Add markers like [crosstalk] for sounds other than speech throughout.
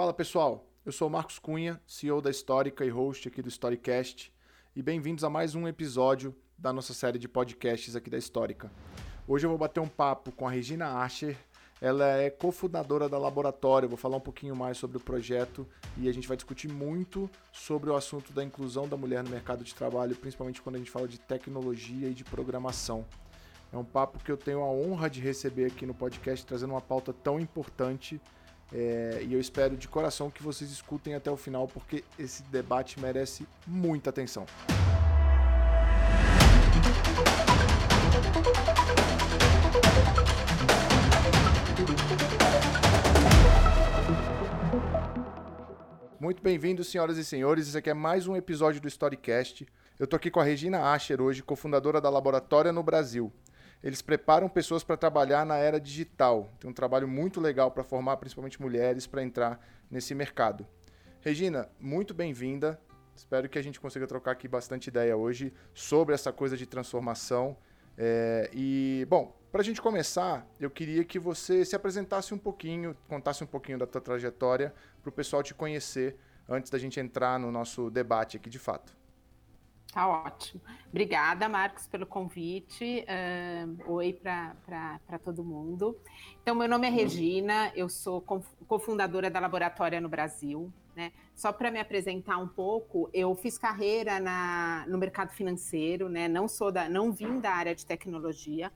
Fala pessoal, eu sou Marcos Cunha, CEO da Histórica e host aqui do Storycast, e bem-vindos a mais um episódio da nossa série de podcasts aqui da Histórica. Hoje eu vou bater um papo com a Regina Asher, ela é cofundadora da Laboratório, vou falar um pouquinho mais sobre o projeto e a gente vai discutir muito sobre o assunto da inclusão da mulher no mercado de trabalho, principalmente quando a gente fala de tecnologia e de programação. É um papo que eu tenho a honra de receber aqui no podcast, trazendo uma pauta tão importante. É, e eu espero de coração que vocês escutem até o final, porque esse debate merece muita atenção. Muito bem-vindos, senhoras e senhores. Esse aqui é mais um episódio do Storycast. Eu tô aqui com a Regina Asher hoje, cofundadora da Laboratória no Brasil. Eles preparam pessoas para trabalhar na era digital. Tem um trabalho muito legal para formar principalmente mulheres para entrar nesse mercado. Regina, muito bem-vinda. Espero que a gente consiga trocar aqui bastante ideia hoje sobre essa coisa de transformação. É, e, bom, para a gente começar, eu queria que você se apresentasse um pouquinho, contasse um pouquinho da tua trajetória para o pessoal te conhecer antes da gente entrar no nosso debate aqui de fato. Tá ótimo. Obrigada, Marcos, pelo convite. Uh, oi para todo mundo. Então, meu nome é Regina, eu sou cofundadora da Laboratória no Brasil. Né? Só para me apresentar um pouco, eu fiz carreira na, no mercado financeiro, né? não sou da, não vim da área de tecnologia,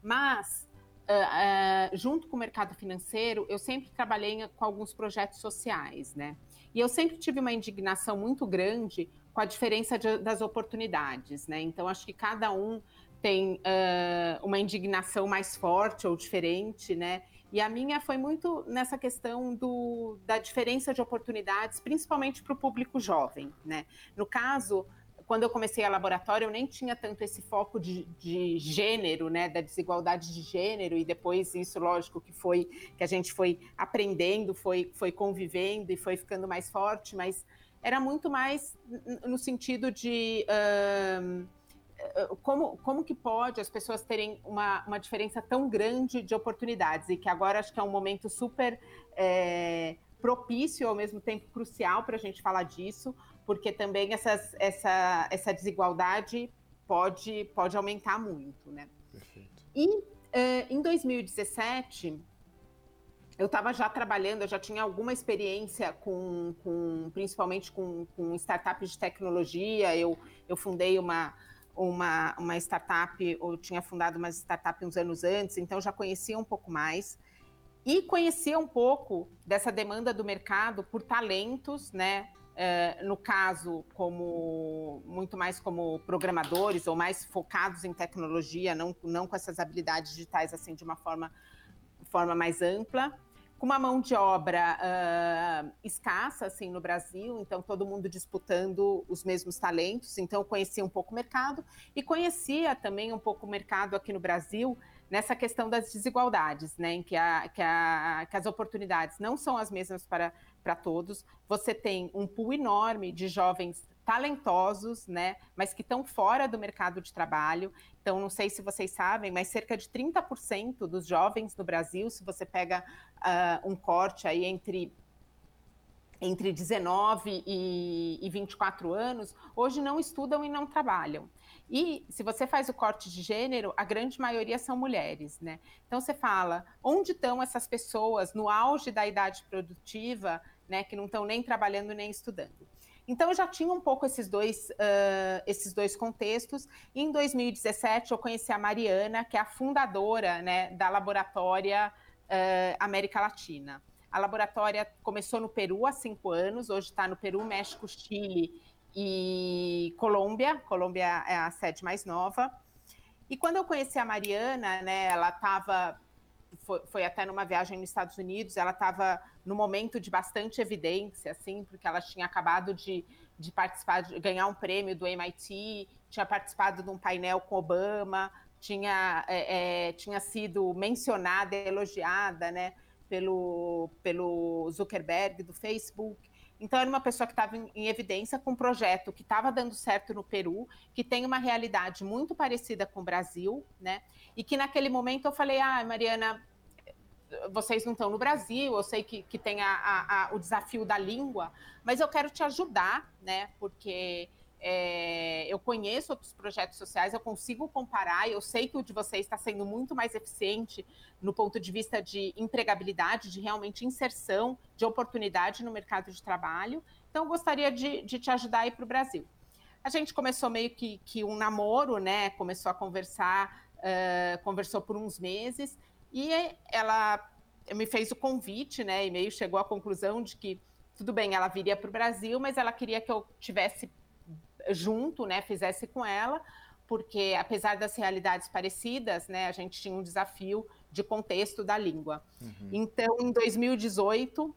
mas uh, uh, junto com o mercado financeiro, eu sempre trabalhei com alguns projetos sociais, né? E eu sempre tive uma indignação muito grande com a diferença de, das oportunidades, né? Então, acho que cada um tem uh, uma indignação mais forte ou diferente, né? E a minha foi muito nessa questão do, da diferença de oportunidades, principalmente para o público jovem, né? No caso, quando eu comecei a laboratório, eu nem tinha tanto esse foco de, de, gênero, né, da desigualdade de gênero, e depois isso, lógico, que foi que a gente foi aprendendo, foi, foi convivendo e foi ficando mais forte, mas era muito mais no sentido de uh, como, como que pode as pessoas terem uma, uma diferença tão grande de oportunidades e que agora acho que é um momento super é, propício ao mesmo tempo crucial para a gente falar disso, porque também essas, essa, essa desigualdade pode, pode aumentar muito, né? Perfeito. E uh, em 2017 eu estava já trabalhando, eu já tinha alguma experiência com, com principalmente com, com startups de tecnologia. Eu, eu fundei uma, uma, uma startup, eu tinha fundado uma startup uns anos antes, então já conhecia um pouco mais. E conhecia um pouco dessa demanda do mercado por talentos, né? É, no caso, como muito mais como programadores ou mais focados em tecnologia, não, não com essas habilidades digitais assim de uma forma forma mais ampla, com uma mão de obra uh, escassa assim no Brasil, então todo mundo disputando os mesmos talentos. Então eu conhecia um pouco o mercado e conhecia também um pouco o mercado aqui no Brasil nessa questão das desigualdades, né, em que, a, que, a, que as oportunidades não são as mesmas para, para todos. Você tem um pool enorme de jovens talentosos, né, mas que estão fora do mercado de trabalho. Então, não sei se vocês sabem, mas cerca de 30% dos jovens no Brasil, se você pega uh, um corte aí entre entre 19 e, e 24 anos, hoje não estudam e não trabalham. E se você faz o corte de gênero, a grande maioria são mulheres, né? Então você fala, onde estão essas pessoas no auge da idade produtiva, né, que não estão nem trabalhando nem estudando? Então eu já tinha um pouco esses dois, uh, esses dois contextos. Em 2017 eu conheci a Mariana, que é a fundadora né, da Laboratória uh, América Latina. A laboratória começou no Peru há cinco anos, hoje está no Peru, México, Chile e Colômbia. Colômbia é a sede mais nova. E quando eu conheci a Mariana, né, ela estava foi, foi, até numa viagem nos Estados Unidos, ela estava no momento de bastante evidência, assim, porque ela tinha acabado de, de participar, de ganhar um prêmio do MIT, tinha participado de um painel com Obama, tinha, é, é, tinha sido mencionada, elogiada, né, pelo, pelo Zuckerberg do Facebook. Então, era uma pessoa que estava em, em, evidência com um projeto que estava dando certo no Peru, que tem uma realidade muito parecida com o Brasil, né? E que naquele momento eu falei: ah, Mariana, vocês não estão no Brasil, eu sei que, que tem a, a, a, o desafio da língua, mas eu quero te ajudar, né? Porque é, eu conheço outros projetos sociais, eu consigo comparar, eu sei que o de vocês está sendo muito mais eficiente no ponto de vista de empregabilidade, de realmente inserção, de oportunidade no mercado de trabalho. Então, eu gostaria de, de te ajudar a ir para o Brasil. A gente começou meio que, que, um namoro, né? Começou a conversar, uh, conversou por uns meses, e ela me fez o convite, né? E meio chegou à conclusão de que tudo bem, ela viria para o Brasil, mas ela queria que eu tivesse junto, né, fizesse com ela, porque apesar das realidades parecidas, né, a gente tinha um desafio de contexto da língua. Uhum. Então, em 2018,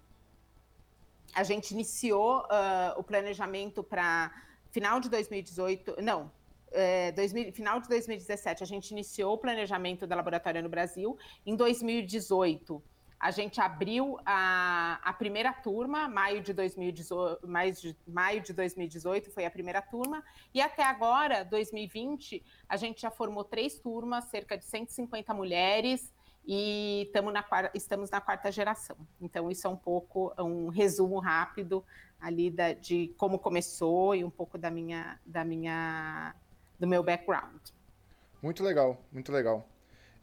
a gente iniciou uh, o planejamento para final de 2018, não, é, 2000, final de 2017, a gente iniciou o planejamento da laboratória no Brasil. Em 2018, a gente abriu a, a primeira turma, maio de, 2018, mais de, maio de 2018 foi a primeira turma, e até agora, 2020, a gente já formou três turmas, cerca de 150 mulheres, e na, estamos na quarta geração. Então, isso é um pouco um resumo rápido ali da, de como começou e um pouco da minha, da minha, do meu background. Muito legal, muito legal.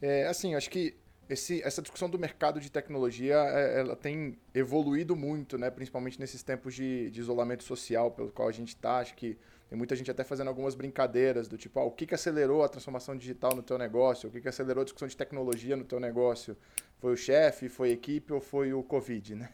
É, assim, acho que esse, essa discussão do mercado de tecnologia é, ela tem evoluído muito, né? principalmente nesses tempos de, de isolamento social pelo qual a gente está. Acho que tem muita gente até fazendo algumas brincadeiras do tipo, ah, o que, que acelerou a transformação digital no teu negócio? O que, que acelerou a discussão de tecnologia no teu negócio? Foi o chefe, foi a equipe ou foi o Covid? [laughs] Né?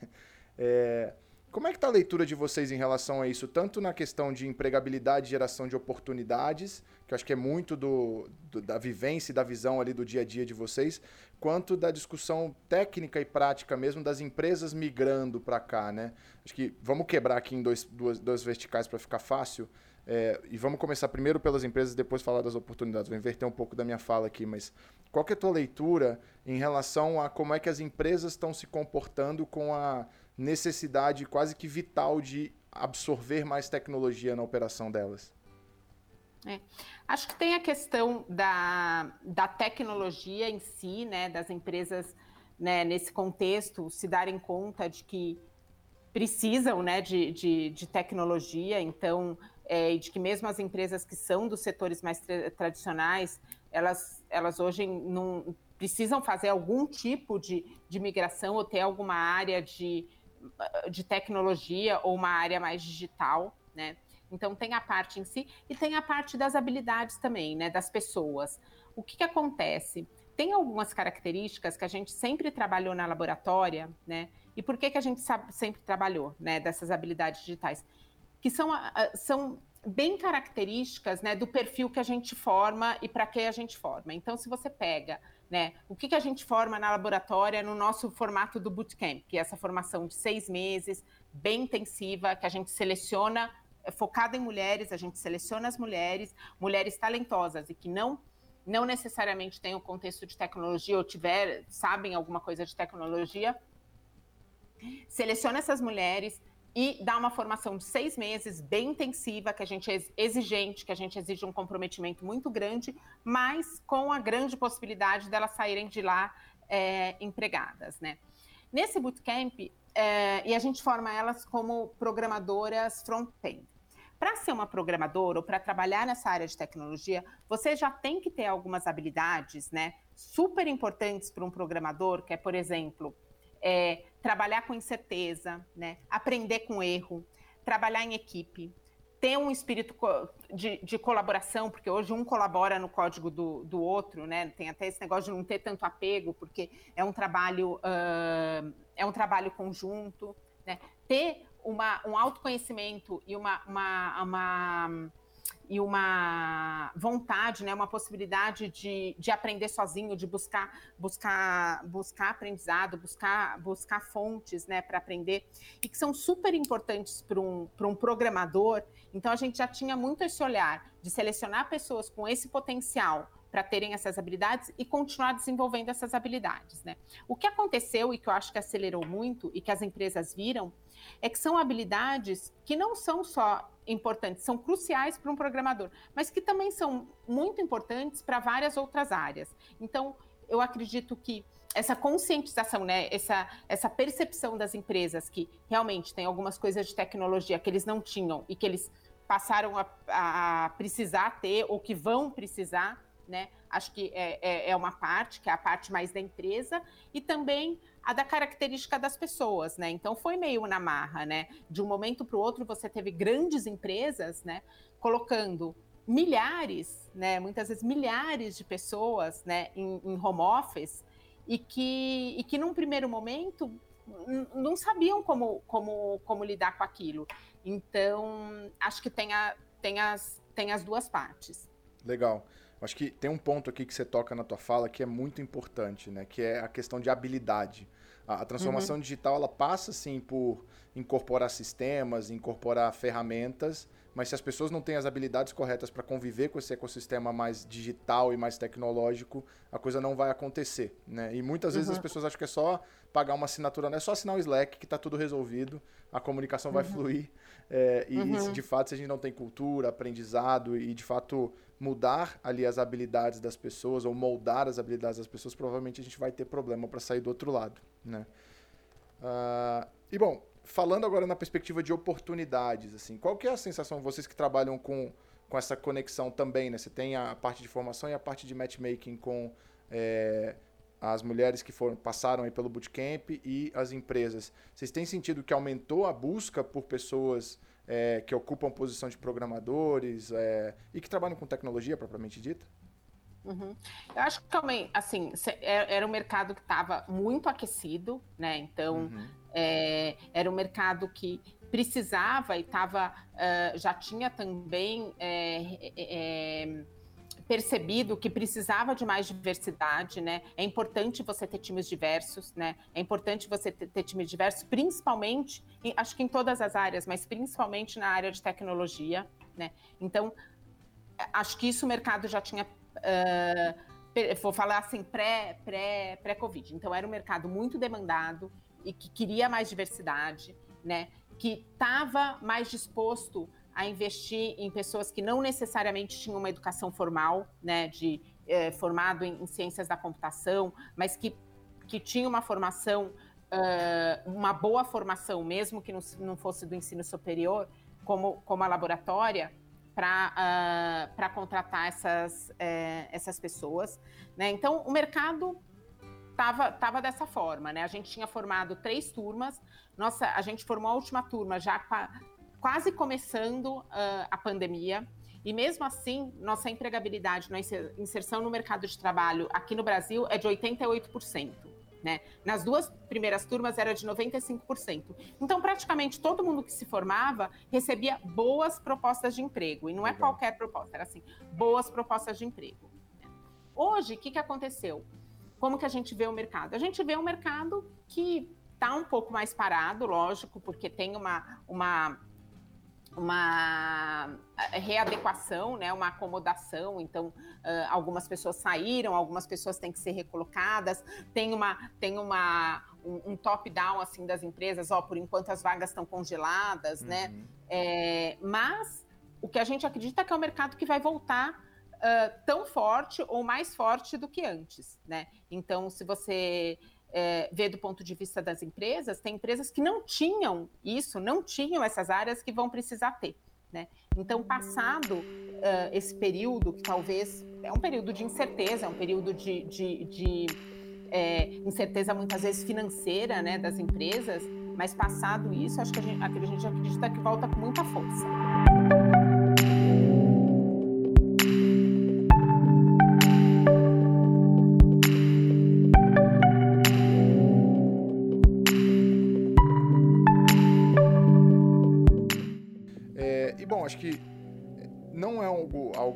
É, como é que está a leitura de vocês em relação a isso, tanto na questão de empregabilidade e geração de oportunidades, que eu acho que é muito do, do, da vivência e da visão ali do dia a dia de vocês, quanto da discussão técnica e prática mesmo das empresas migrando para cá, né? Acho que vamos quebrar aqui em dois, duas, dois verticais para ficar fácil. É, e vamos começar primeiro pelas empresas, depois falar das oportunidades. Vou inverter um pouco da minha fala aqui, mas qual é a tua leitura em relação a como é que as empresas estão se comportando com a necessidade quase que vital de absorver mais tecnologia na operação delas? É. Acho que tem a questão da, da tecnologia em si, né, das empresas né, nesse contexto se darem conta de que precisam né, de, de, de tecnologia, então, é, de que mesmo as empresas que são dos setores mais tra tradicionais, elas, elas hoje não precisam fazer algum tipo de, de migração ou ter alguma área de, de tecnologia ou uma área mais digital, né? Então tem a parte em si e tem a parte das habilidades também, né? Das pessoas. O que, que acontece? Tem algumas características que a gente sempre trabalhou na laboratória, né? E por que, que a gente sabe, sempre trabalhou, né? Dessas habilidades digitais, que são, são bem características, né? Do perfil que a gente forma e para que a gente forma. Então, se você pega né? O que, que a gente forma na laboratória no nosso formato do bootcamp, que é essa formação de seis meses, bem intensiva, que a gente seleciona, é focada em mulheres, a gente seleciona as mulheres, mulheres talentosas e que não não necessariamente têm o contexto de tecnologia ou tiver, sabem alguma coisa de tecnologia, seleciona essas mulheres, e dar uma formação de seis meses, bem intensiva, que a gente é exigente, que a gente exige um comprometimento muito grande, mas com a grande possibilidade delas saírem de lá é, empregadas, né? Nesse bootcamp, é, e a gente forma elas como programadoras front-end. Para ser uma programadora ou para trabalhar nessa área de tecnologia, você já tem que ter algumas habilidades, né? Super importantes para um programador, que é, por exemplo, é, trabalhar com incerteza, né? aprender com erro, trabalhar em equipe, ter um espírito de, de, colaboração, porque hoje um colabora no código do, do, outro, né? Tem até esse negócio de não ter tanto apego, porque é um trabalho, uh, é um trabalho conjunto, né? Ter uma, um autoconhecimento e uma, uma, uma e uma vontade, né, uma possibilidade de, de aprender sozinho, de buscar, buscar, buscar aprendizado, buscar, buscar fontes né, para aprender, e que são super importantes para um, um programador. Então, a gente já tinha muito esse olhar de selecionar pessoas com esse potencial para terem essas habilidades e continuar desenvolvendo essas habilidades. Né? O que aconteceu e que eu acho que acelerou muito e que as empresas viram é que são habilidades que não são só importantes, são cruciais para um programador, mas que também são muito importantes para várias outras áreas. Então, eu acredito que essa conscientização, né, essa, essa percepção das empresas que realmente tem algumas coisas de tecnologia que eles não tinham e que eles passaram a, a precisar ter ou que vão precisar, né? Acho que é, é, é, uma parte, que é a parte mais da empresa, e também a da característica das pessoas, né? Então foi meio na marra, né? De um momento para o outro você teve grandes empresas, né? Colocando milhares, né? Muitas vezes milhares de pessoas, né? Em, em home office e que, e que num primeiro momento não sabiam como, como, como lidar com aquilo. Então, acho que tem, a, tem, as, tem as duas partes. Legal. Acho que tem um ponto aqui que você toca na tua fala que é muito importante, né? Que é a questão de habilidade. A, a transformação uhum. digital, ela passa, sim, por incorporar sistemas, incorporar ferramentas, mas se as pessoas não têm as habilidades corretas para conviver com esse ecossistema mais digital e mais tecnológico, a coisa não vai acontecer, né? E muitas vezes uhum. as pessoas acham que é só pagar uma assinatura, não é só assinar o Slack que está tudo resolvido, a comunicação vai uhum. fluir. É, e, uhum. de fato, se a gente não tem cultura, aprendizado e de fato mudar ali as habilidades das pessoas ou moldar as habilidades das pessoas, provavelmente a gente vai ter problema para sair do outro lado, né? Uh, e bom, falando agora na perspectiva de oportunidades, assim, qual que é a sensação, vocês que trabalham com, com essa conexão também, né? Você tem a parte de formação e a parte de matchmaking com é, as mulheres que foram, passaram aí pelo bootcamp e as empresas. Vocês têm sentido que aumentou a busca por pessoas é, que ocupam posição de programadores é, e que trabalham com tecnologia propriamente dita? Uhum. Eu acho que também, assim, é, era um mercado que estava muito aquecido, né? Então, uhum. é, era um mercado que precisava e estava, já tinha também percebido que precisava de mais diversidade, né? É importante você ter times diversos, né? É importante você ter, ter times diversos, principalmente, em, acho que em todas as áreas, mas principalmente na área de tecnologia, né? Então, acho que isso o mercado já tinha uh, vou falar assim, pré-Covid. Pré, pré, pré então, era um mercado muito demandado e que queria mais diversidade, né? Que estava mais disposto a investir em pessoas que não necessariamente tinham uma educação formal, né? De eh, formado em, em, ciências da computação, mas que, que tinha uma formação, uh, uma boa formação, mesmo que não, não fosse do ensino superior, como, como a laboratória, para uh, contratar essas, é, essas pessoas. Né? Então, o mercado estava tava dessa forma. Né? A gente tinha formado três turmas, nossa, a gente formou a última turma já quase começando uh, a pandemia. E mesmo assim, nossa empregabilidade, nossa inserção no mercado de trabalho aqui no Brasil é de 88%. Né? Nas duas primeiras turmas era de 95%. Então, praticamente todo mundo que se formava recebia boas propostas de emprego. E não é Legal. qualquer proposta, era assim, boas propostas de emprego. Hoje, o que, que aconteceu? Como que a gente vê o mercado? A gente vê um mercado que está um pouco mais parado, lógico, porque tem uma, uma uma readequação, né, uma acomodação. Então, uh, algumas pessoas saíram, algumas pessoas têm que ser recolocadas. Tem uma tem uma um, um top-down assim das empresas, ó, por enquanto as vagas estão congeladas, né? uhum. né? É, mas o que a gente acredita é que é um mercado que vai voltar uh, tão forte ou mais forte do que antes, né? Então, se você é, ver do ponto de vista das empresas, tem empresas que não tinham isso, não tinham essas áreas que vão precisar ter. Né? Então, passado uh, esse período, que talvez é um período de incerteza, é um período de, de, de é, incerteza muitas vezes financeira né, das empresas, mas passado isso, acho que a gente, a gente acredita que volta com muita força.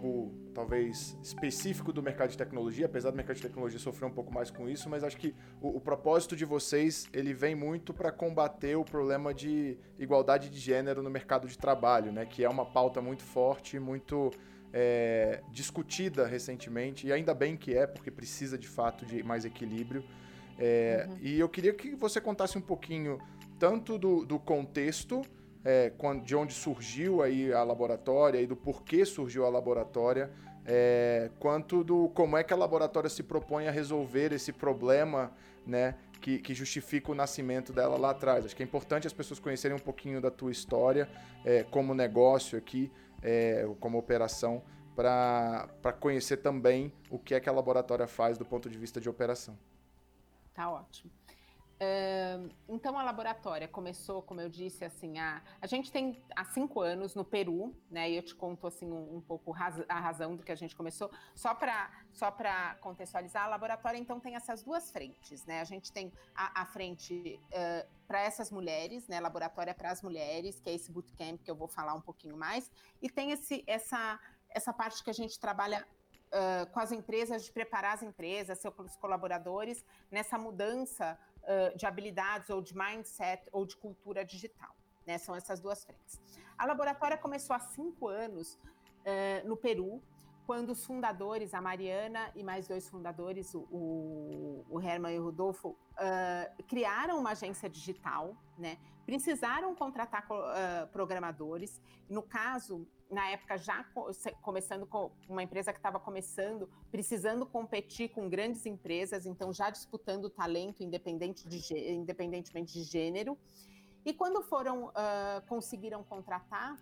Algo, talvez específico do mercado de tecnologia, apesar do mercado de tecnologia sofrer um pouco mais com isso, mas acho que o, o propósito de vocês ele vem muito para combater o problema de igualdade de gênero no mercado de trabalho, né? Que é uma pauta muito forte, muito é, discutida recentemente e ainda bem que é, porque precisa de fato de mais equilíbrio. É, uhum. E eu queria que você contasse um pouquinho tanto do, do contexto é, de onde surgiu aí a laboratória e do porquê surgiu a laboratória é, quanto do como é que a laboratória se propõe a resolver esse problema, né, que, que, justifica o nascimento dela lá atrás. Acho que é importante as pessoas conhecerem um pouquinho da tua história é, como negócio aqui, é, como operação, para conhecer também o que é que a laboratória faz do ponto de vista de operação. Tá ótimo então a laboratória começou, como eu disse, assim, a, a gente tem há cinco anos no Peru, né? E eu te conto assim um, um pouco raz, a razão do que a gente começou. Só para só para contextualizar, a laboratória então tem essas duas frentes, né? A gente tem a, a frente uh, para essas mulheres, né? Laboratória para as mulheres, que é esse bootcamp que eu vou falar um pouquinho mais, e tem esse essa essa parte que a gente trabalha Uh, com as empresas, de preparar as empresas, seus colaboradores, nessa mudança de habilidades ou de mindset ou de cultura digital. Né? São essas duas frentes. A laboratória começou há cinco anos uh, no Peru, quando os fundadores, a Mariana e mais dois fundadores, o, o Herman e o Rodolfo, uh, criaram uma agência digital, né? Precisaram contratar uh, programadores. No caso, na época já começando com uma empresa que estava começando, precisando competir com grandes empresas, então já disputando talento independente de, independentemente de gênero. E quando foram uh, conseguiram contratar,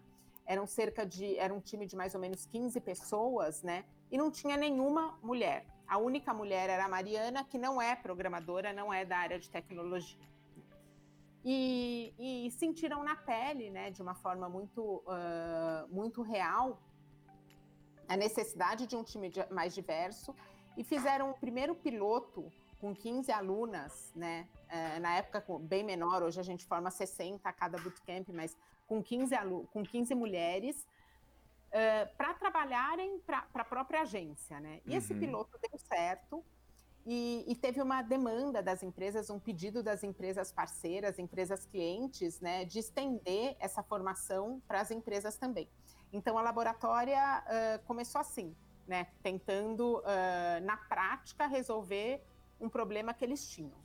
eram cerca de era um time de mais ou menos 15 pessoas, né? E não tinha nenhuma mulher. A única mulher era a Mariana, que não é programadora, não é da área de tecnologia e, e sentiram na pele, né, de uma forma muito, uh, muito real, a necessidade de um time mais diverso e fizeram o primeiro piloto com 15 alunas, né? Uh, na época bem menor, hoje a gente forma 60 a cada bootcamp, mas com 15, com 15 mulheres uh, para trabalharem para a própria agência, né? E uhum. esse piloto deu certo, e, e, teve uma demanda das empresas, um pedido das empresas parceiras, empresas clientes, né, de estender essa formação para as empresas também. Então, a laboratória uh, começou assim, né, tentando, uh, na prática, resolver um problema que eles tinham.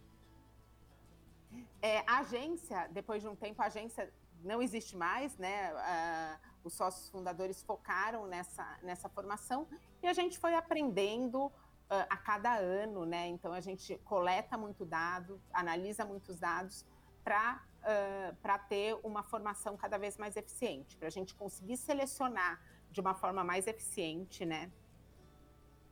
É, a agência, depois de um tempo, a agência não existe mais, né? Uh, os sócios fundadores focaram nessa, nessa formação e a gente foi aprendendo a cada ano, né? Então a gente coleta muito dado, analisa muitos dados para uh, para ter uma formação cada vez mais eficiente, para a gente conseguir selecionar de uma forma mais eficiente, né?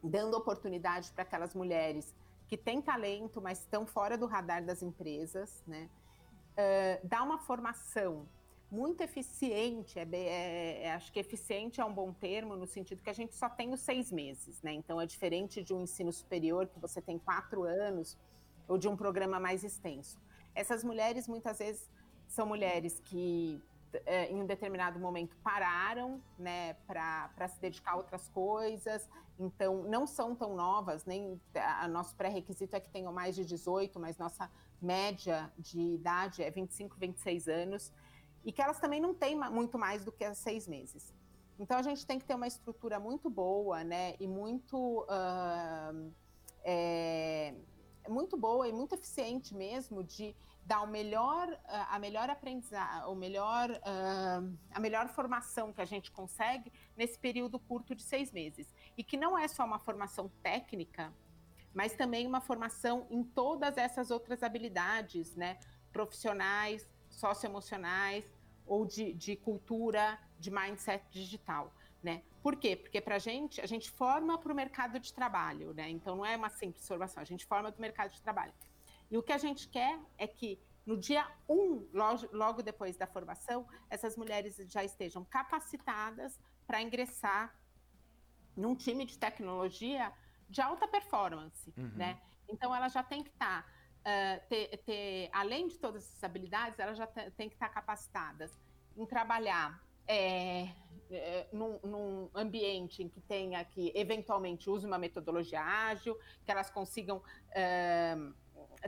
Dando oportunidade para aquelas mulheres que têm talento, mas estão fora do radar das empresas, né? Uh, dar uma formação muito eficiente, é, é, é, acho que eficiente é um bom termo, no sentido que a gente só tem os seis meses, né? Então é diferente de um ensino superior, que você tem quatro anos, ou de um programa mais extenso. Essas mulheres, muitas vezes, são mulheres que é, em um determinado momento pararam, né, para se dedicar a outras coisas, então não são tão novas, nem a nosso pré-requisito é que tenham mais de 18, mas nossa média de idade é 25, 26 anos e que elas também não têm muito mais do que seis meses. Então a gente tem que ter uma estrutura muito boa, né, e muito uh, é, muito boa e muito eficiente mesmo de dar o melhor a melhor aprendizagem, o melhor uh, a melhor formação que a gente consegue nesse período curto de seis meses. E que não é só uma formação técnica, mas também uma formação em todas essas outras habilidades, né, profissionais socioemocionais ou de, de cultura, de mindset digital. Né? Por quê? Porque para a gente, a gente forma para o mercado de trabalho, né? Então não é uma simples formação, a gente forma do mercado de trabalho. E o que a gente quer é que no dia 1, um, logo, logo depois da formação, essas mulheres já estejam capacitadas para ingressar num time de tecnologia de alta performance, uhum. né? Então ela já tem que estar tá uh, ter, ter, além de todas essas habilidades, elas já têm que estar capacitadas em trabalhar é, é, num, num, ambiente em que tenha que eventualmente use uma metodologia ágil, que elas consigam é,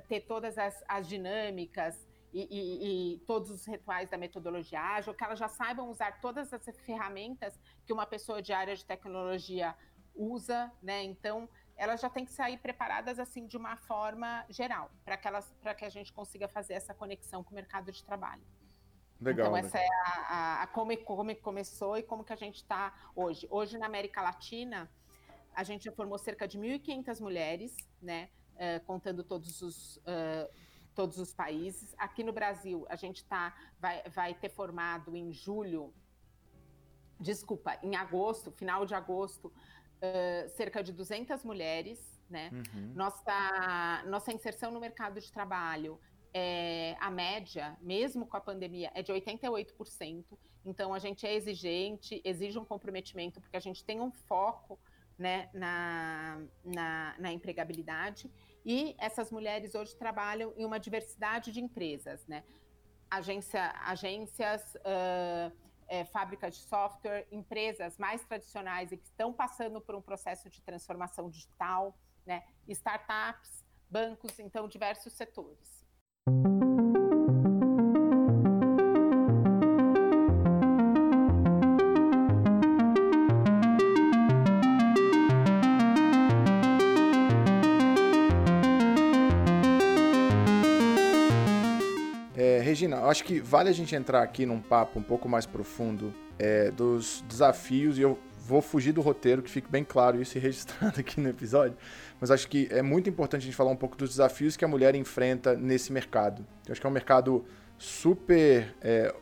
ter todas as, as dinâmicas e, e, e, todos os rituais da metodologia ágil, que elas já saibam usar todas as ferramentas que uma pessoa de área de tecnologia usa, né? Então, elas já têm que sair preparadas assim de uma forma geral, para que elas para que a gente consiga fazer essa conexão com o mercado de trabalho. Legal, então essa legal. é a, a, a como, como começou e como que a gente está hoje. Hoje na América Latina a gente já formou cerca de 1.500 mulheres, né? Uh, contando todos os, uh, todos os países. Aqui no Brasil, a gente tá, vai, vai ter formado em julho, desculpa, em agosto, final de agosto, uh, cerca de 200 mulheres. Né? Uhum. Nossa, nossa inserção no mercado de trabalho é, a média, mesmo com a pandemia, é de 88%. Então, a gente é exigente, exige um comprometimento, porque a gente tem um foco né, na, na, na, empregabilidade. E essas mulheres hoje trabalham em uma diversidade de empresas, né? Agência, agências, uh, é, fábricas de software, empresas mais tradicionais e que estão passando por um processo de transformação digital, né? startups, bancos, então diversos setores. Acho que vale a gente entrar aqui num papo um pouco mais profundo é, dos desafios, e eu vou fugir do roteiro, que fique bem claro isso e [laughs] registrado aqui no episódio, mas acho que é muito importante a gente falar um pouco dos desafios que a mulher enfrenta nesse mercado. Eu acho que é um mercado super é,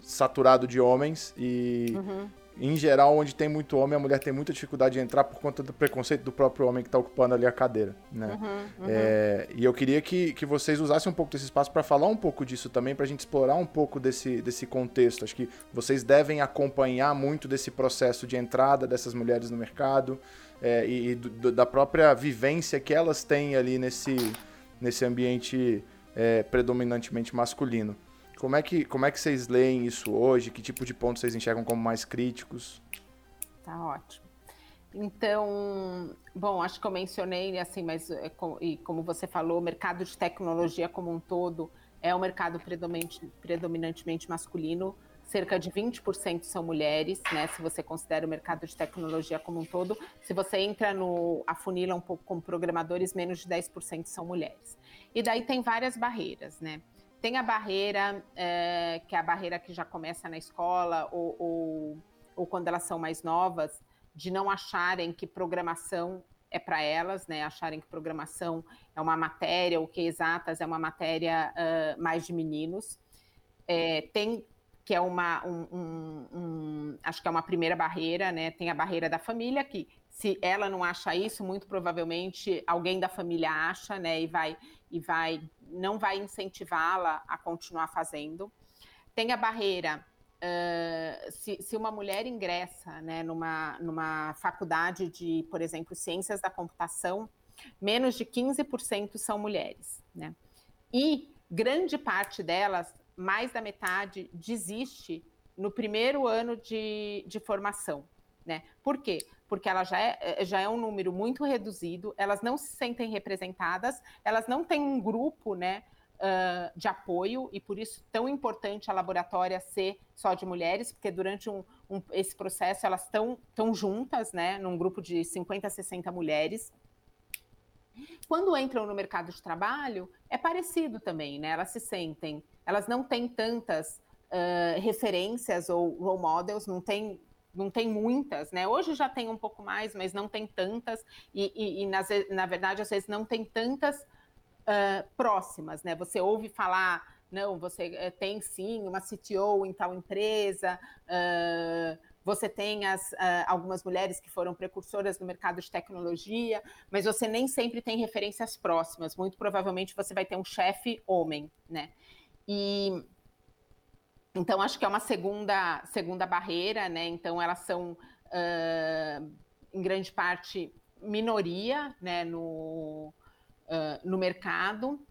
saturado de homens e uhum em geral, onde tem muito homem, a mulher tem muita dificuldade de entrar por conta do preconceito do próprio homem que está ocupando ali a cadeira, né? Uhum, uhum. É, e eu queria que, que vocês usassem um pouco desse espaço para falar um pouco disso também, para a gente explorar um pouco desse, desse contexto. Acho que vocês devem acompanhar muito desse processo de entrada dessas mulheres no mercado é, e, e do, da própria vivência que elas têm ali nesse, nesse ambiente é, predominantemente masculino. Como é que, como é que vocês leem isso hoje? Que tipo de pontos vocês enxergam como mais críticos? Tá ótimo. Então, bom, acho que eu mencionei, assim, mas é e como você falou, o mercado de tecnologia como um todo é um mercado predominantemente masculino, cerca de 20% são mulheres, né? Se você considera o mercado de tecnologia como um todo. Se você entra no afunila um pouco como programadores, menos de 10% são mulheres. E daí tem várias barreiras, né? Tem a barreira, é, que é a barreira que já começa na escola ou, ou, ou quando elas são mais novas, de não acharem que programação é para elas, né? Acharem que programação é uma matéria, ou que exatas é uma matéria uh, mais de meninos. É, tem que é uma, um, um, um, acho que é uma primeira barreira, né? Tem a barreira da família que se ela não acha isso, muito provavelmente alguém da família acha, né? E vai e vai não vai incentivá-la a continuar fazendo. Tem a barreira Uh, se, se, uma mulher ingressa né, numa, numa faculdade de, por exemplo, ciências da computação, menos de 15% são mulheres. Né? E grande parte delas, mais da metade, desiste no primeiro ano de, de formação. Né? Por quê? Porque ela já é, é, já é um número muito reduzido, elas não se sentem representadas, elas não têm um grupo, né, uh, de apoio, e por isso tão importante a laboratória ser só de mulheres, porque durante um, um, esse processo elas estão tão juntas, né, num grupo de 50 a 60 mulheres. Quando entram no mercado de trabalho, é parecido também, né? Elas se sentem, elas não têm tantas uh, referências ou role models, não tem não tem muitas, né? Hoje já tem um pouco mais, mas não tem tantas, e, e, e nas, na verdade, às vezes não tem tantas uh, próximas, né? Você ouve falar, não, você uh, tem sim uma CTO em tal empresa, uh, você tem as, algumas mulheres que foram precursoras no mercado de tecnologia, mas você nem sempre tem referências próximas. Muito provavelmente você vai ter um chefe homem, né? E então, acho que é uma segunda, segunda barreira, né? Então, elas são, uh, em grande parte, minoria né? no, uh, no mercado.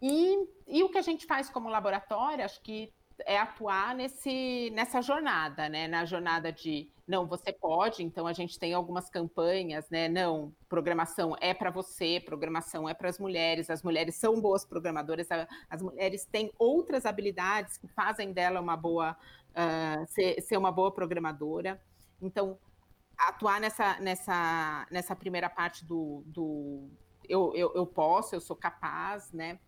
E, e o que a gente faz como laboratório, acho que é atuar nesse, nessa jornada, né? Na jornada de não, você pode, então a gente tem algumas campanhas, né? Não, programação é para você, programação é para as mulheres, as mulheres são boas programadoras, as mulheres têm outras habilidades que fazem dela uma boa uh, ser, ser uma boa programadora. Então, atuar nessa, nessa, nessa primeira parte do, do eu, eu, eu posso, eu sou capaz, né?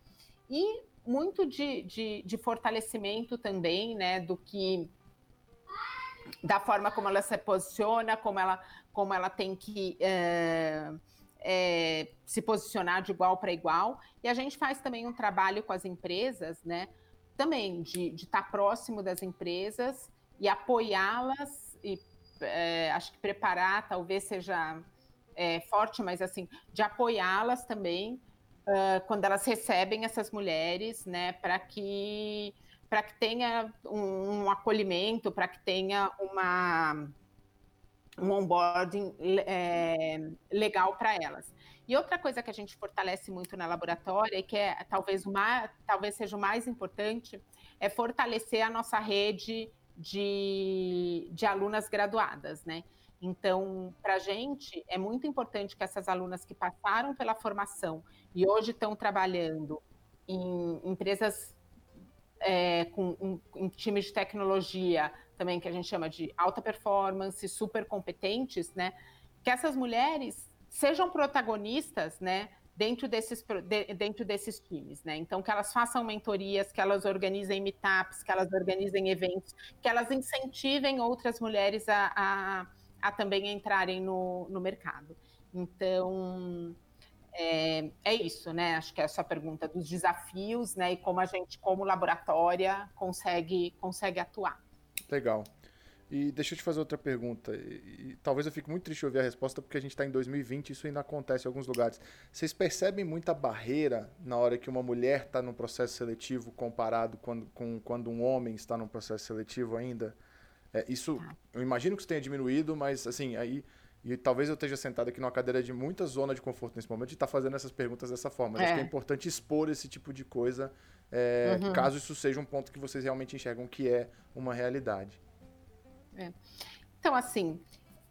E muito de, de, de fortalecimento também, né, do que da forma como ela se posiciona, como ela, como ela tem que é, é, se posicionar de igual para igual. E a gente faz também um trabalho com as empresas, né? Também de estar tá próximo das empresas e apoiá-las e é, acho que preparar talvez seja forte, mas assim, de apoiá-las também uh, quando elas recebem essas mulheres, né, para que para que tenha um, um acolhimento, para que tenha uma um onboarding é, legal para elas. E outra coisa que a gente fortalece muito na laboratória, e que é talvez, uma, talvez seja o mais importante, é fortalecer a nossa rede de, de alunas graduadas, né? Então, para a gente, é muito importante que essas alunas que passaram pela formação e hoje estão trabalhando em empresas é, com um, em times de tecnologia também que a gente chama de alta performance, super competentes, né? Que essas mulheres sejam protagonistas, né? Dentro desses, dentro desses times, né? Então, que elas façam mentorias, que elas organizem meetups, que elas organizem eventos, que elas incentivem outras mulheres a, a, a também entrarem no, no mercado. Então, é, é, isso, né? Acho que é essa pergunta dos desafios, né? E como a gente, como laboratória, consegue, consegue atuar. Legal. E deixa eu te fazer outra pergunta. E, e, talvez eu fique muito triste de ouvir a resposta, porque a gente está em 2020 e isso ainda acontece em alguns lugares. Vocês percebem muita barreira na hora que uma mulher está num processo seletivo comparado quando, com quando um homem está num processo seletivo ainda? É, isso, tá. eu imagino que isso tenha diminuído, mas assim, aí. E talvez eu esteja sentado aqui numa cadeira de muita zona de conforto nesse momento de estar tá fazendo essas perguntas dessa forma. É. acho que é importante expor esse tipo de coisa é, uhum. caso isso seja um ponto que vocês realmente enxergam que é uma realidade. É. Então, assim,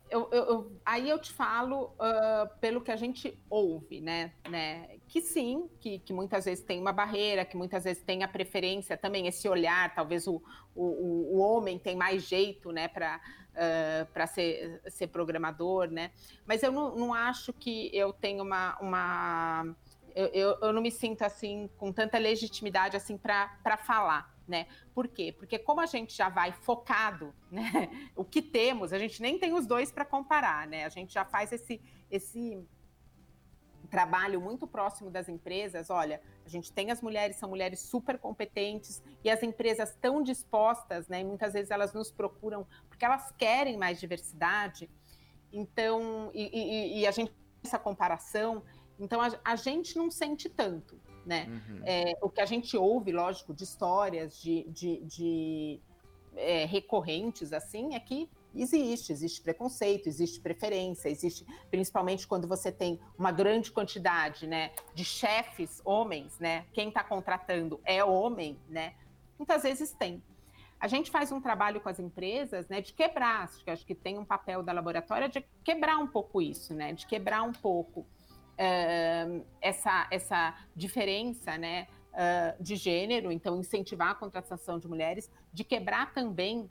eu, eu, eu, aí eu te falo uh, pelo que a gente ouve, né? né? Que sim, que, que muitas vezes tem uma barreira, que muitas vezes tem a preferência também, esse olhar, talvez o, o, o homem tem mais jeito, né, para uh, ser, ser programador, né? Mas eu não, não acho que eu tenho uma, uma eu, eu, eu não me sinto assim com tanta legitimidade assim para falar. Né? Por quê? Porque como a gente já vai focado, né? [laughs] O que temos, a gente nem tem os dois para comparar, né? A gente já faz esse, esse trabalho muito próximo das empresas. Olha, a gente tem as mulheres, são mulheres super competentes e as empresas estão dispostas, né? E muitas vezes elas nos procuram porque elas querem mais diversidade. Então, e, e, e a gente essa comparação então a, a gente não sente tanto, né? Uhum. É, o que a gente ouve, lógico, de histórias de, de, de é, recorrentes assim, é que existe, existe preconceito, existe preferência, existe principalmente quando você tem uma grande quantidade, né, de chefes homens, né? Quem está contratando é homem, né? Muitas vezes tem. A gente faz um trabalho com as empresas, né, de quebrar, acho que, acho que tem um papel da laboratória de quebrar um pouco isso, né, de quebrar um pouco uh, essa, essa diferença né, uh, de gênero, então incentivar a contratação de mulheres, de quebrar também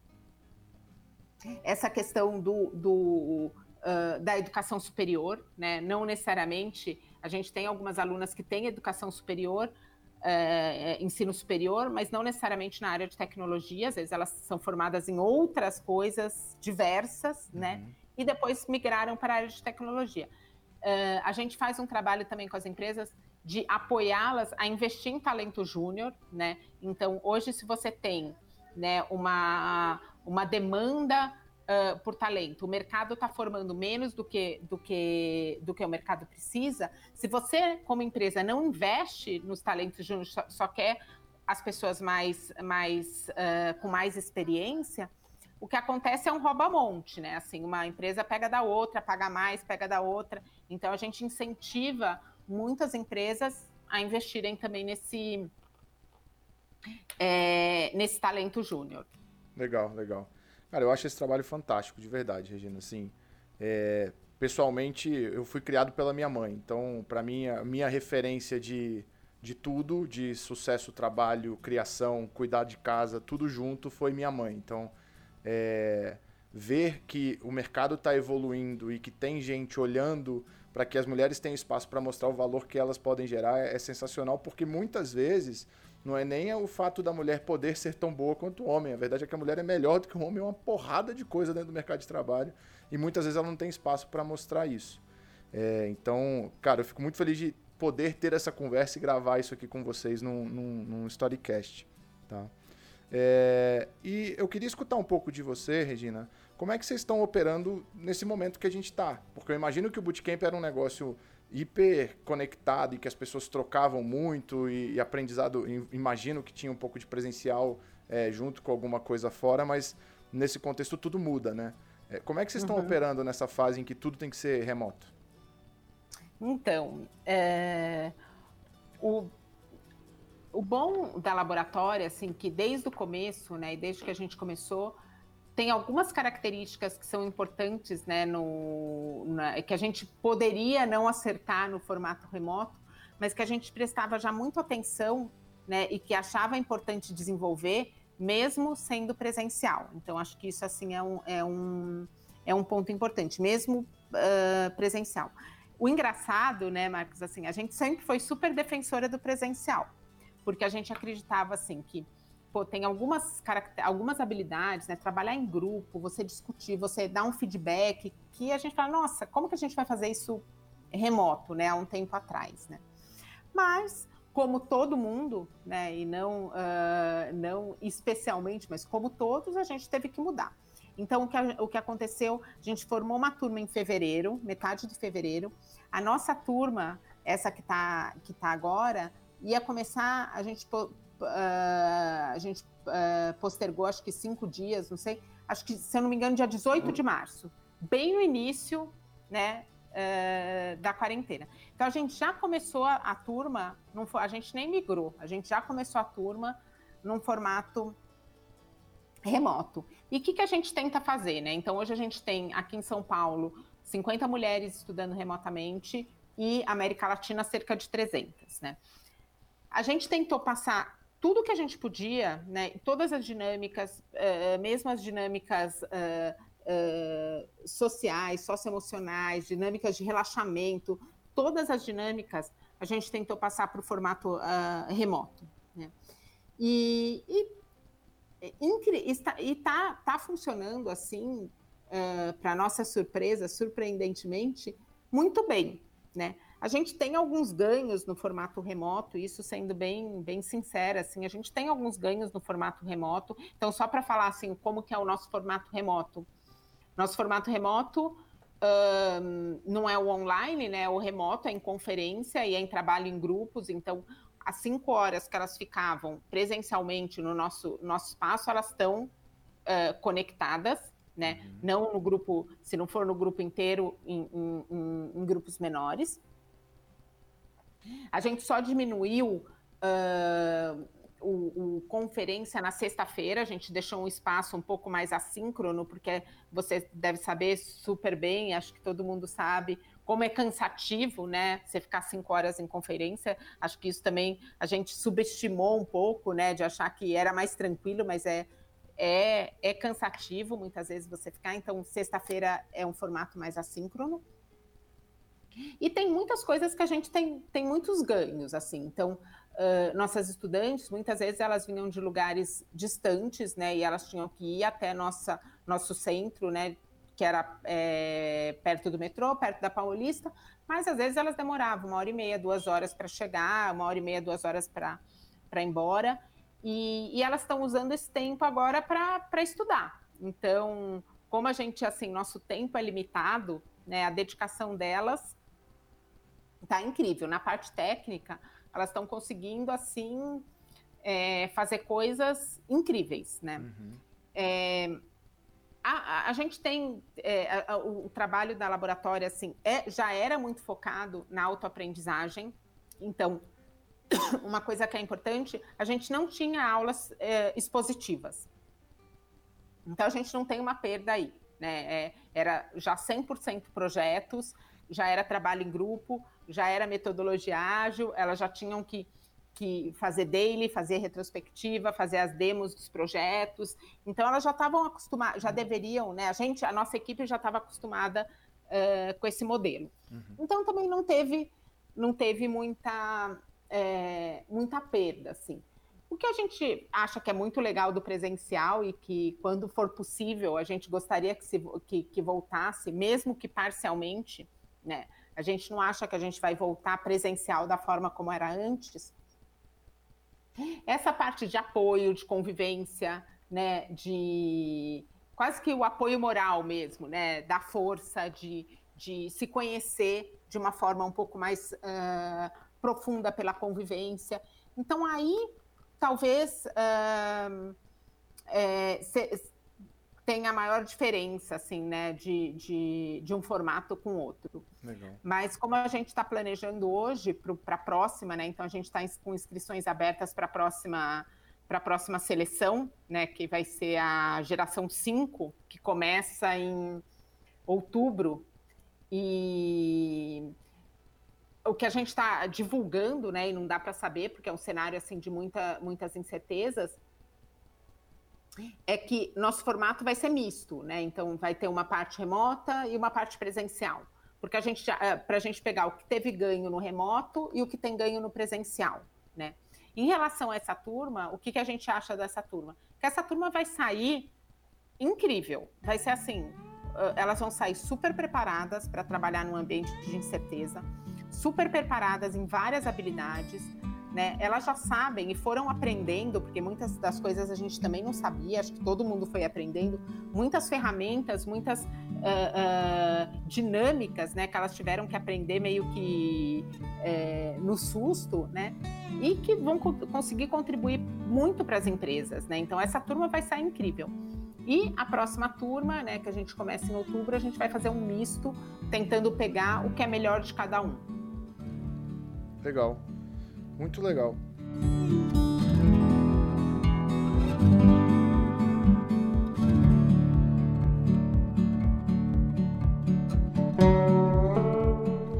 essa questão do, do uh, da educação superior, né? não necessariamente, a gente tem algumas alunas que têm educação superior, Uh, ensino superior, mas não necessariamente na área de tecnologia, às vezes elas são formadas em outras coisas diversas, né? uhum. né? E depois migraram para a área de tecnologia. Uh, a gente faz um trabalho também com as empresas de apoiá-las a investir em talento júnior, né? Então, hoje, se você tem né, uma, uma demanda uh, por talento, o mercado está formando menos do que, do, que, do que o mercado precisa. Se você, como empresa, não investe nos talentos júnior, só, só quer as pessoas mais, mais uh, com mais experiência, o que acontece é um rouba-monte, né? Assim, uma empresa pega da outra, paga mais, pega da outra. Então, a gente incentiva muitas empresas a investirem também nesse, é, nesse talento júnior. Legal, legal. Cara, eu acho esse trabalho fantástico, de verdade, Regina. Assim, é, pessoalmente, eu fui criado pela minha mãe. Então, para mim, a minha referência de, de tudo, de sucesso, trabalho, criação, cuidar de casa, tudo junto, foi minha mãe. Então, é, ver que o mercado está evoluindo e que tem gente olhando para que as mulheres tenham espaço para mostrar o valor que elas podem gerar é, é sensacional, porque muitas vezes não é nem o fato da mulher poder ser tão boa quanto o homem. A verdade é que a mulher é melhor do que o homem, é uma porrada de coisa dentro do mercado de trabalho. E muitas vezes ela não tem espaço para mostrar isso. É, então, cara, eu fico muito feliz de poder ter essa conversa e gravar isso aqui com vocês num, num, num Storycast. Tá? É, e eu queria escutar um pouco de você, Regina. Como é que vocês estão operando nesse momento que a gente está? Porque eu imagino que o Bootcamp era um negócio hiper conectado e que as pessoas trocavam muito e, e aprendizado, imagino que tinha um pouco de presencial é, junto com alguma coisa fora, mas nesse contexto tudo muda, né? É, como é que vocês uhum. estão operando nessa fase em que tudo tem que ser remoto? Então, é, o, o bom da laboratória, assim, que desde o começo, né, e desde que a gente começou, tem algumas características que são importantes, né, no, na, que a gente poderia não acertar no formato remoto, mas que a gente prestava já muito atenção, né, e que achava importante desenvolver, mesmo sendo presencial. Então, acho que isso, assim, é um, é um, é um ponto importante, mesmo uh, presencial. O engraçado, né, Marcos, assim, a gente sempre foi super defensora do presencial, porque a gente acreditava, assim, que tem algumas, algumas habilidades, né? Trabalhar em grupo, você discutir, você dar um feedback, que a gente fala, nossa, como que a gente vai fazer isso remoto, né? Há um tempo atrás, né? Mas, como todo mundo, né? E não, uh, não especialmente, mas como todos, a gente teve que mudar. Então, o que, o que aconteceu? A gente formou uma turma em fevereiro, metade de fevereiro. A nossa turma, essa que está que tá agora, ia começar, a gente uh, a gente uh, postergou acho que cinco dias, não sei, acho que, se eu não me engano, dia 18 de março, bem no início, né, uh, da quarentena. Então a gente já começou a, a turma, não a gente nem migrou, a gente já começou a turma num formato remoto. E o que, que a gente tenta fazer, né? Então hoje a gente tem aqui em São Paulo 50 mulheres estudando remotamente e América Latina cerca de 300, né? A gente tentou passar tudo que a gente podia, né, todas as dinâmicas, uh, mesmo as dinâmicas uh, uh, sociais, socioemocionais, dinâmicas de relaxamento, todas as dinâmicas a gente tentou passar para o formato remoto. Né? E, e está tá, tá funcionando assim, para nossa surpresa, surpreendentemente, muito bem. Né? A gente tem alguns ganhos no formato remoto, isso sendo bem, bem sincera, assim, a gente tem alguns ganhos no formato remoto. Então, só para falar assim, como que é o nosso formato remoto. Nosso formato remoto um, não é o online, né? O remoto é em conferência e é em trabalho em grupos. Então, as cinco horas que elas ficavam presencialmente no nosso, nosso espaço, elas estão uh, conectadas, né? Uhum. Não no grupo, se não for no grupo inteiro, em, em, em, em grupos menores. A gente só diminuiu uh, o, o, conferência na sexta-feira, a gente deixou um espaço um pouco mais assíncrono, porque você deve saber super bem, acho que todo mundo sabe, como é cansativo, né? Você ficar cinco horas em conferência. Acho que isso também a gente subestimou um pouco, né? De achar que era mais tranquilo, mas é, é, é cansativo muitas vezes você ficar. Então, sexta-feira é um formato mais assíncrono. E tem muitas coisas que a gente tem, tem muitos ganhos, assim. Então, uh, nossas estudantes, muitas vezes elas vinham de lugares distantes, né? E elas tinham que ir até nossa, nosso centro, né? Que era é, perto do metrô, perto da Paulista, mas às vezes elas demoravam uma hora e meia, duas horas para chegar, uma hora e meia, duas horas para ir embora. E, e elas estão usando esse tempo agora para estudar. Então, como a gente, assim, nosso tempo é limitado, né, a dedicação delas Tá incrível. Na parte técnica, elas estão conseguindo, assim, é, fazer coisas incríveis, né? Uhum. É, a, a, gente tem é, a, o, o, trabalho da laboratória assim é, já era muito focado na autoaprendizagem então [coughs] uma coisa que é importante a gente não tinha aulas é, expositivas então a gente não tem uma perda aí né é, era já 100% projetos já era trabalho em grupo já era metodologia ágil, elas já tinham que, que fazer daily, fazer retrospectiva, fazer as demos dos projetos. Então elas já estavam acostumadas, já deveriam, né? A gente, a nossa equipe já estava acostumada uh, com esse modelo. Uhum. Então também não teve, não teve muita, é, muita perda, assim. O que a gente acha que é muito legal do presencial e que, quando for possível, a gente gostaria que, se, que, que voltasse, mesmo que parcialmente, né? A gente não acha que a gente vai voltar presencial da forma como era antes. Essa parte de apoio, de convivência, né, de quase que o apoio moral mesmo, né, da força de, de se conhecer de uma forma um pouco mais uh, profunda pela convivência. Então aí talvez uh, é, se, tenha a maior diferença, assim, né, de, de, de um formato com outro. Legal. Mas como a gente está planejando hoje para a próxima, né, então a gente está com inscrições abertas para a próxima para a próxima seleção, né, que vai ser a geração 5, que começa em outubro. E o que a gente está divulgando, né, e não dá para saber, porque é um cenário assim de muita, muitas incertezas, é que nosso formato vai ser misto, né? Então vai ter uma parte remota e uma parte presencial, porque a gente eh, para a gente pegar o que teve ganho no remoto e o que tem ganho no presencial, né? Em relação a essa turma, o que, que a gente acha dessa turma? Que essa turma vai sair incrível, vai ser assim, elas vão sair super preparadas para trabalhar num ambiente de incerteza super preparadas em várias habilidades, né? Elas já sabem e foram aprendendo, porque muitas das coisas a gente também não sabia, acho que todo mundo foi aprendendo, muitas ferramentas, muitas uh, uh, dinâmicas, né? Que elas tiveram que aprender meio que uh, no susto, né? E que vão co conseguir contribuir muito para as empresas, né? Então essa turma vai sair incrível. E a próxima turma, né, que a gente começa em outubro, a gente vai fazer um misto, tentando pegar o que é melhor de cada um. Legal. Muito legal.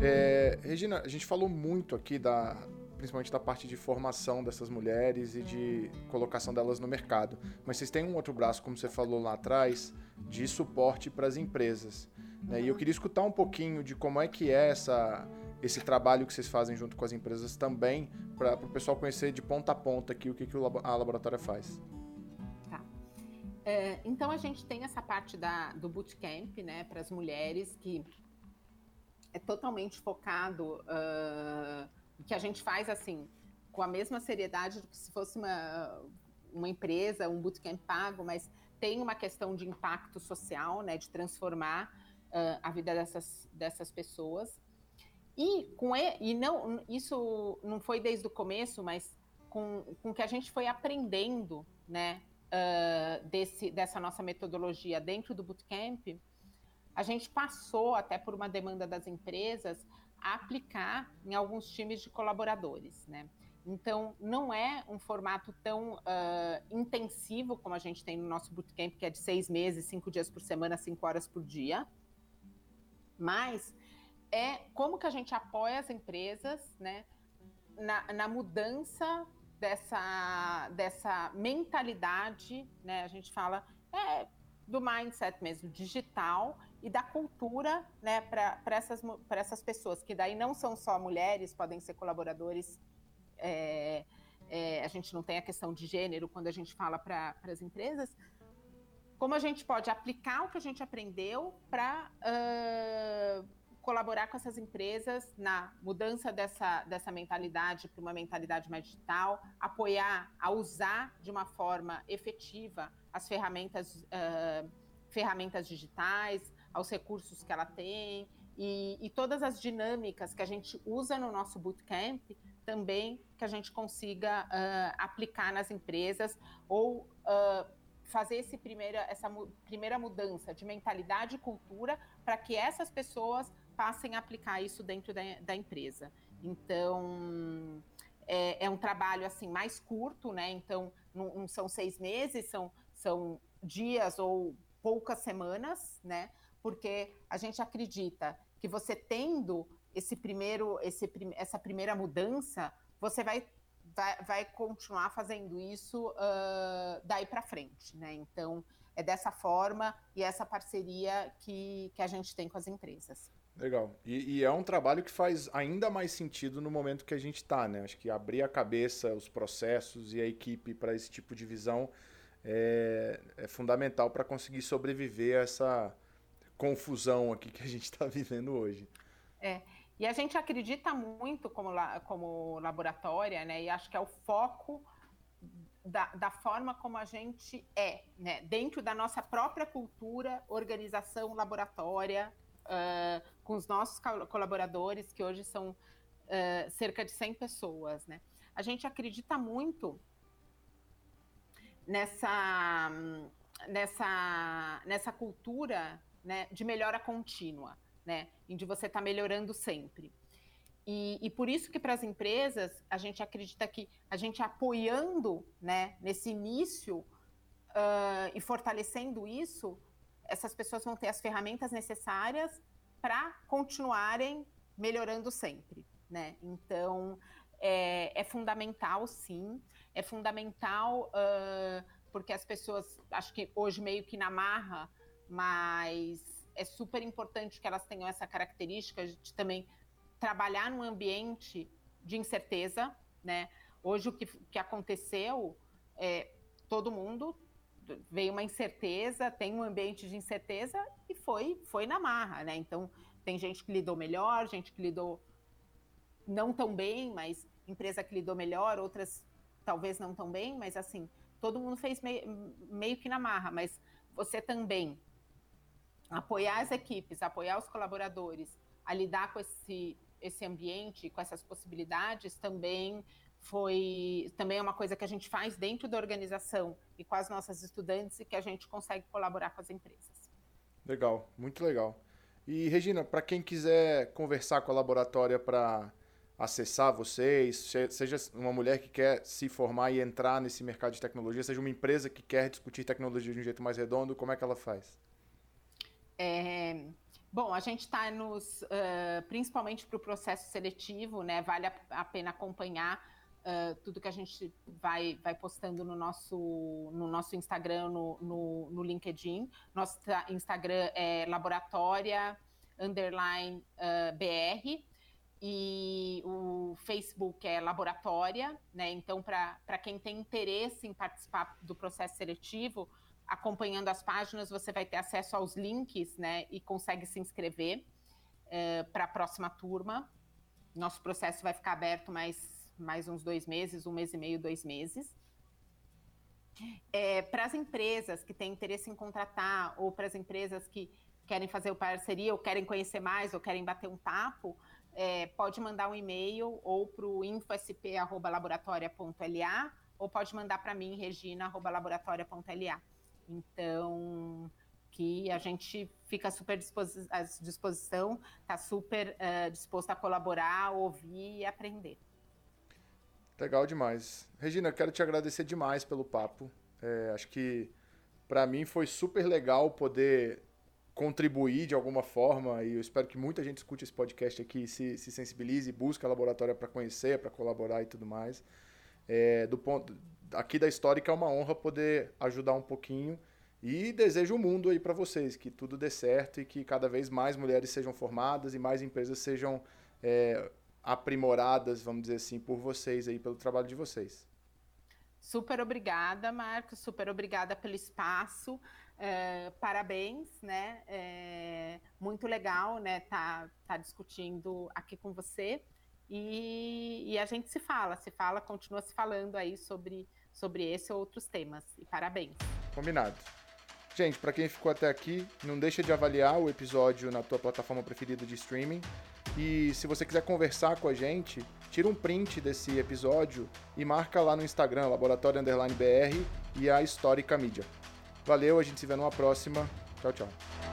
É, Regina, a gente falou muito aqui da, principalmente da parte de formação dessas mulheres e de colocação delas no mercado. Mas vocês têm um outro braço, como você falou lá atrás, de suporte para as empresas. Né? E eu queria escutar um pouquinho de como é que é essa esse trabalho que vocês fazem junto com as empresas também, para o pessoal conhecer de ponta a ponta aqui o que, que a laboratória faz. Tá. É, então a gente tem essa parte da, do bootcamp, né, para as mulheres, que é totalmente focado, uh, que a gente faz assim, com a mesma seriedade do que se fosse uma, uma empresa, um bootcamp pago, mas tem uma questão de impacto social, né, de transformar uh, a vida dessas, dessas pessoas. E com e, e não isso não foi desde o começo, mas com, com que a gente foi aprendendo, né, uh, desse, dessa nossa metodologia dentro do bootcamp, a gente passou até por uma demanda das empresas a aplicar em alguns times de colaboradores, né? Então, não é um formato tão uh, intensivo como a gente tem no nosso bootcamp, que é de seis meses, cinco dias por semana, cinco horas por dia. Mas é como que a gente apoia as empresas né, na, na mudança dessa, dessa mentalidade, né, a gente fala é, do mindset mesmo, digital e da cultura né, para essas, essas pessoas, que daí não são só mulheres, podem ser colaboradores. É, é, a gente não tem a questão de gênero quando a gente fala para as empresas, como a gente pode aplicar o que a gente aprendeu para uh, colaborar com essas empresas na mudança dessa, dessa mentalidade para uma mentalidade mais digital, apoiar a usar de uma forma efetiva as ferramentas, uh, ferramentas digitais, aos recursos que ela tem. E, e, todas as dinâmicas que a gente usa no nosso bootcamp também que a gente consiga uh, aplicar nas empresas ou uh, fazer esse primeira, essa mu primeira mudança de mentalidade e cultura para que essas pessoas passem a aplicar isso dentro da, da empresa. Então, é, é, um trabalho assim mais curto, né? Então, não, não, são seis meses, são, são dias ou poucas semanas, né? Porque a gente acredita que você tendo esse primeiro, esse, essa primeira mudança, você vai, vai, vai continuar fazendo isso uh, daí para frente, né? Então, é dessa forma e essa parceria que, que a gente tem com as empresas. Legal. E, e, é um trabalho que faz ainda mais sentido no momento que a gente está, né? Acho que abrir a cabeça, os processos e a equipe para esse tipo de visão é, é fundamental para conseguir sobreviver a essa confusão aqui que a gente está [laughs] vivendo hoje. É. E a gente acredita muito como, como laboratória, né? E acho que é o foco da, da, forma como a gente é, né? Dentro da nossa própria cultura, organização laboratória, uh, com os nossos colaboradores, que hoje são uh, cerca de 100 pessoas, né? A gente acredita muito nessa, nessa, nessa cultura né, de melhora contínua, né? Em de você estar tá melhorando sempre. E, e, por isso que para as empresas a gente acredita que a gente apoiando né, nesse início uh, e fortalecendo isso, essas pessoas vão ter as ferramentas necessárias para continuarem melhorando sempre. Né? Então é, é fundamental, sim, é fundamental uh, porque as pessoas, acho que hoje meio que na marra, mas é super importante que elas tenham essa característica de também trabalhar num ambiente de incerteza, né? Hoje o que, que aconteceu é todo mundo veio uma incerteza, tem um ambiente de incerteza e foi foi na marra, né? Então tem gente que lidou melhor, gente que lidou não tão bem, mas empresa que lidou melhor, outras talvez não tão bem, mas assim todo mundo fez meio, meio que na marra, mas você também apoiar as equipes, apoiar os colaboradores a lidar com esse esse ambiente, com essas possibilidades, também foi também é uma coisa que a gente faz dentro da organização e com as nossas estudantes e que a gente consegue colaborar com as empresas. Legal, muito legal. E Regina, para quem quiser conversar com a laboratória para acessar vocês, seja uma mulher que quer se formar e entrar nesse mercado de tecnologia, seja uma empresa que quer discutir tecnologia de um jeito mais redondo, como é que ela faz? É, Bom, a gente está nos, uh, principalmente para o processo seletivo, né? Vale a, a pena acompanhar uh, tudo que a gente vai, vai postando no nosso, no nosso Instagram, no, no, no LinkedIn. Nosso Instagram é laboratória underline uh, BR e o Facebook é laboratória, né? Então, para quem tem interesse em participar do processo seletivo, acompanhando as páginas, você vai ter acesso aos links, né? E consegue se inscrever é, para a próxima turma. Nosso processo vai ficar aberto mais, mais uns dois meses, um mês e meio, dois meses. É, para as empresas que têm interesse em contratar, ou para as empresas que querem fazer parceria, ou querem conhecer mais, ou querem bater um papo, é, pode mandar um e-mail ou para o infosp.laboratoria.la ou pode mandar para mim, regina.laboratoria.la. Então, que a gente fica super à disposição, está super uh, disposto a colaborar, ouvir e aprender. Legal demais. Regina, quero te agradecer demais pelo papo. É, acho que para mim foi super legal poder contribuir de alguma forma e eu espero que muita gente escute esse podcast aqui se, se sensibilize, busque a laboratória para conhecer, para colaborar e tudo mais. É, do ponto aqui da Histórica é uma honra poder ajudar um pouquinho e desejo o um mundo aí para vocês, que tudo dê certo e que cada vez mais mulheres sejam formadas e mais empresas sejam é, aprimoradas, vamos dizer assim, por vocês aí, pelo trabalho de vocês. Super obrigada, Marcos, super obrigada pelo espaço, é, parabéns, né, é, muito legal, né, tá, tá discutindo aqui com você e, e a gente se fala, se fala, continua se falando aí sobre sobre esse ou outros temas. E parabéns. Combinado. Gente, para quem ficou até aqui, não deixa de avaliar o episódio na tua plataforma preferida de streaming. E se você quiser conversar com a gente, tira um print desse episódio e marca lá no Instagram, Laboratório Underline BR e a Histórica Mídia. Valeu, a gente se vê numa próxima. Tchau, tchau.